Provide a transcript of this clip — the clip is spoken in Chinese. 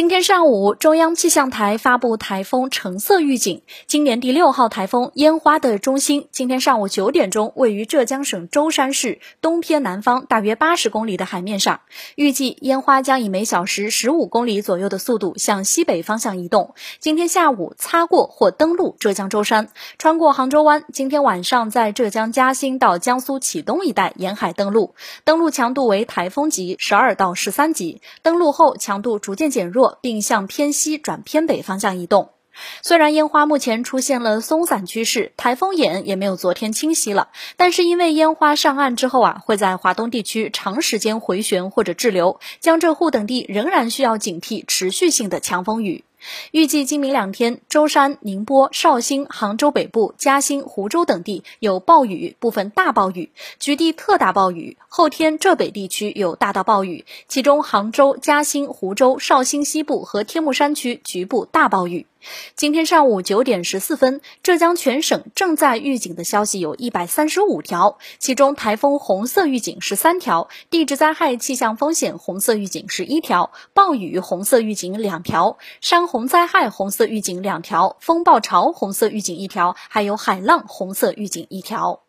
今天上午，中央气象台发布台风橙色预警。今年第六号台风烟花的中心，今天上午九点钟位于浙江省舟山市东偏南方大约八十公里的海面上。预计烟花将以每小时十五公里左右的速度向西北方向移动。今天下午擦过或登陆浙江舟山，穿过杭州湾。今天晚上在浙江嘉兴到江苏启东一带沿海登陆，登陆强度为台风级十二到十三级。登陆后强度逐渐减弱。并向偏西转偏北方向移动。虽然烟花目前出现了松散趋势，台风眼也没有昨天清晰了，但是因为烟花上岸之后啊，会在华东地区长时间回旋或者滞留，江浙沪等地仍然需要警惕持续性的强风雨。预计今明两天，舟山、宁波、绍兴、杭州北部、嘉兴、湖州等地有暴雨，部分大暴雨，局地特大暴雨。后天浙北地区有大到暴雨，其中杭州、嘉兴、湖州、绍兴西部和天目山区局部大暴雨。今天上午九点十四分，浙江全省正在预警的消息有一百三十五条，其中台风红色预警十三条，地质灾害气象风险红色预警十一条，暴雨红色预警两条，山洪灾害红色预警两条，风暴潮红色预警一条，还有海浪红色预警一条。